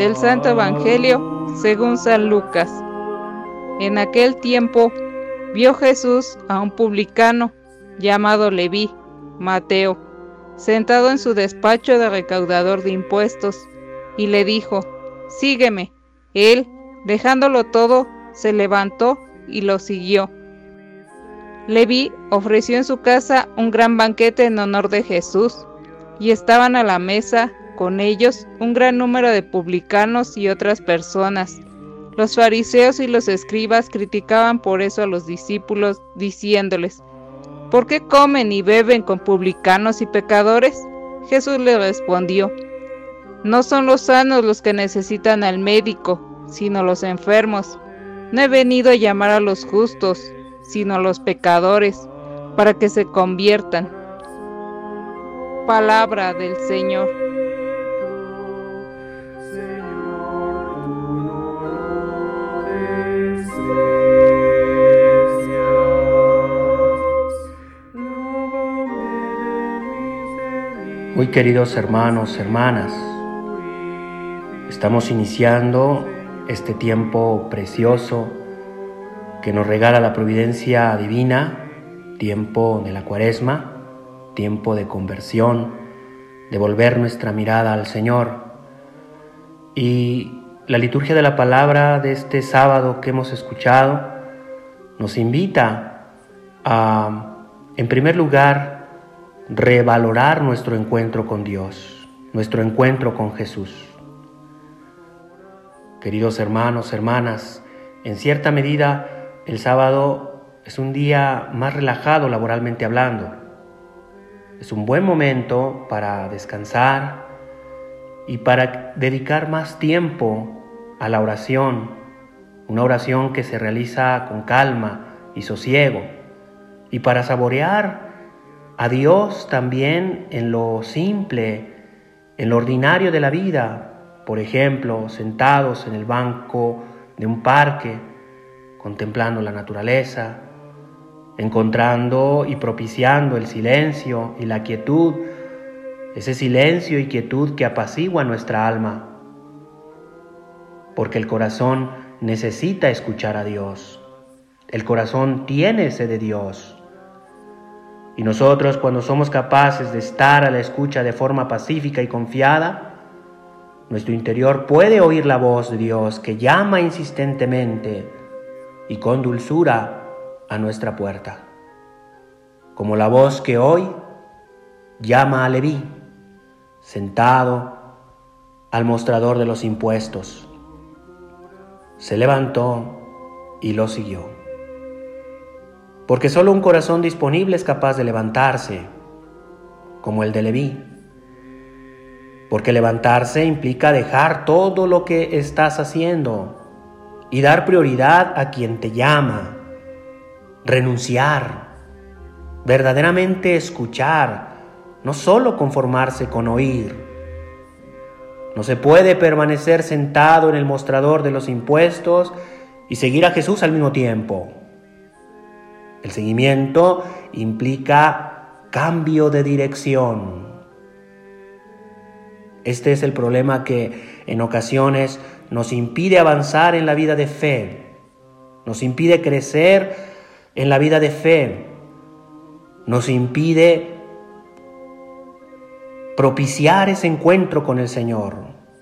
Del Santo Evangelio según San Lucas. En aquel tiempo vio Jesús a un publicano llamado Leví, Mateo, sentado en su despacho de recaudador de impuestos, y le dijo, Sígueme. Él, dejándolo todo, se levantó y lo siguió. Leví ofreció en su casa un gran banquete en honor de Jesús, y estaban a la mesa con ellos un gran número de publicanos y otras personas. Los fariseos y los escribas criticaban por eso a los discípulos, diciéndoles, ¿por qué comen y beben con publicanos y pecadores? Jesús le respondió, no son los sanos los que necesitan al médico, sino los enfermos. No he venido a llamar a los justos, sino a los pecadores, para que se conviertan. Palabra del Señor. Muy queridos hermanos, hermanas, estamos iniciando este tiempo precioso que nos regala la providencia divina, tiempo de la cuaresma, tiempo de conversión, de volver nuestra mirada al Señor. Y la liturgia de la palabra de este sábado que hemos escuchado nos invita a, en primer lugar, revalorar nuestro encuentro con Dios, nuestro encuentro con Jesús. Queridos hermanos, hermanas, en cierta medida el sábado es un día más relajado laboralmente hablando. Es un buen momento para descansar y para dedicar más tiempo a la oración, una oración que se realiza con calma y sosiego, y para saborear a Dios también en lo simple, en lo ordinario de la vida, por ejemplo, sentados en el banco de un parque, contemplando la naturaleza, encontrando y propiciando el silencio y la quietud, ese silencio y quietud que apacigua nuestra alma, porque el corazón necesita escuchar a Dios, el corazón tiene sed de Dios. Y nosotros cuando somos capaces de estar a la escucha de forma pacífica y confiada, nuestro interior puede oír la voz de Dios que llama insistentemente y con dulzura a nuestra puerta, como la voz que hoy llama a Leví, sentado al mostrador de los impuestos. Se levantó y lo siguió. Porque solo un corazón disponible es capaz de levantarse, como el de Leví porque levantarse implica dejar todo lo que estás haciendo y dar prioridad a quien te llama, renunciar, verdaderamente escuchar, no solo conformarse con oír. No se puede permanecer sentado en el mostrador de los impuestos y seguir a Jesús al mismo tiempo. El seguimiento implica cambio de dirección. Este es el problema que en ocasiones nos impide avanzar en la vida de fe, nos impide crecer en la vida de fe, nos impide propiciar ese encuentro con el Señor.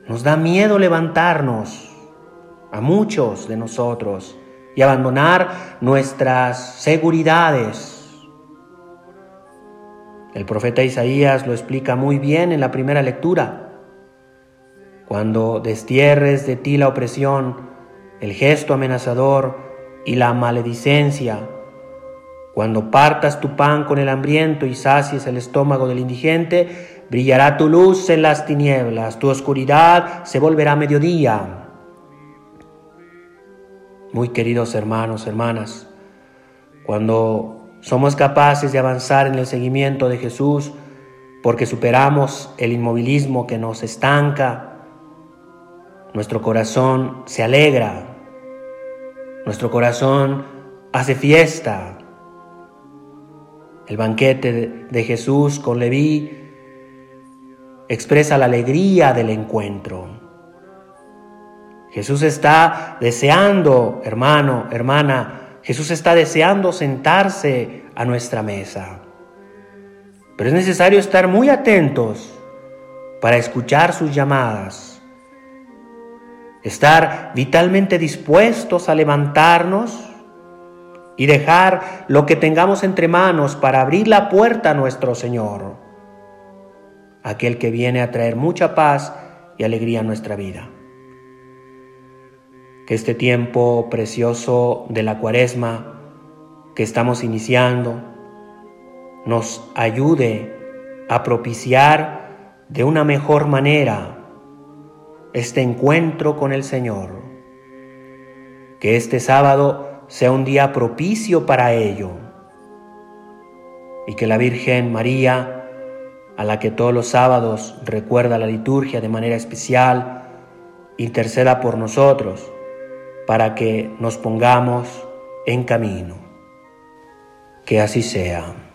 Nos da miedo levantarnos a muchos de nosotros y abandonar nuestras seguridades. El profeta Isaías lo explica muy bien en la primera lectura cuando destierres de ti la opresión, el gesto amenazador y la maledicencia, cuando partas tu pan con el hambriento y sacies el estómago del indigente, brillará tu luz en las tinieblas, tu oscuridad se volverá mediodía. Muy queridos hermanos, hermanas, cuando somos capaces de avanzar en el seguimiento de Jesús, porque superamos el inmovilismo que nos estanca, nuestro corazón se alegra, nuestro corazón hace fiesta. El banquete de Jesús con Leví expresa la alegría del encuentro, Jesús está deseando, hermano, hermana, Jesús está deseando sentarse a nuestra mesa. Pero es necesario estar muy atentos para escuchar sus llamadas, estar vitalmente dispuestos a levantarnos y dejar lo que tengamos entre manos para abrir la puerta a nuestro Señor, aquel que viene a traer mucha paz y alegría a nuestra vida. Que este tiempo precioso de la cuaresma que estamos iniciando nos ayude a propiciar de una mejor manera este encuentro con el Señor. Que este sábado sea un día propicio para ello. Y que la Virgen María, a la que todos los sábados recuerda la liturgia de manera especial, interceda por nosotros para que nos pongamos en camino. Que así sea.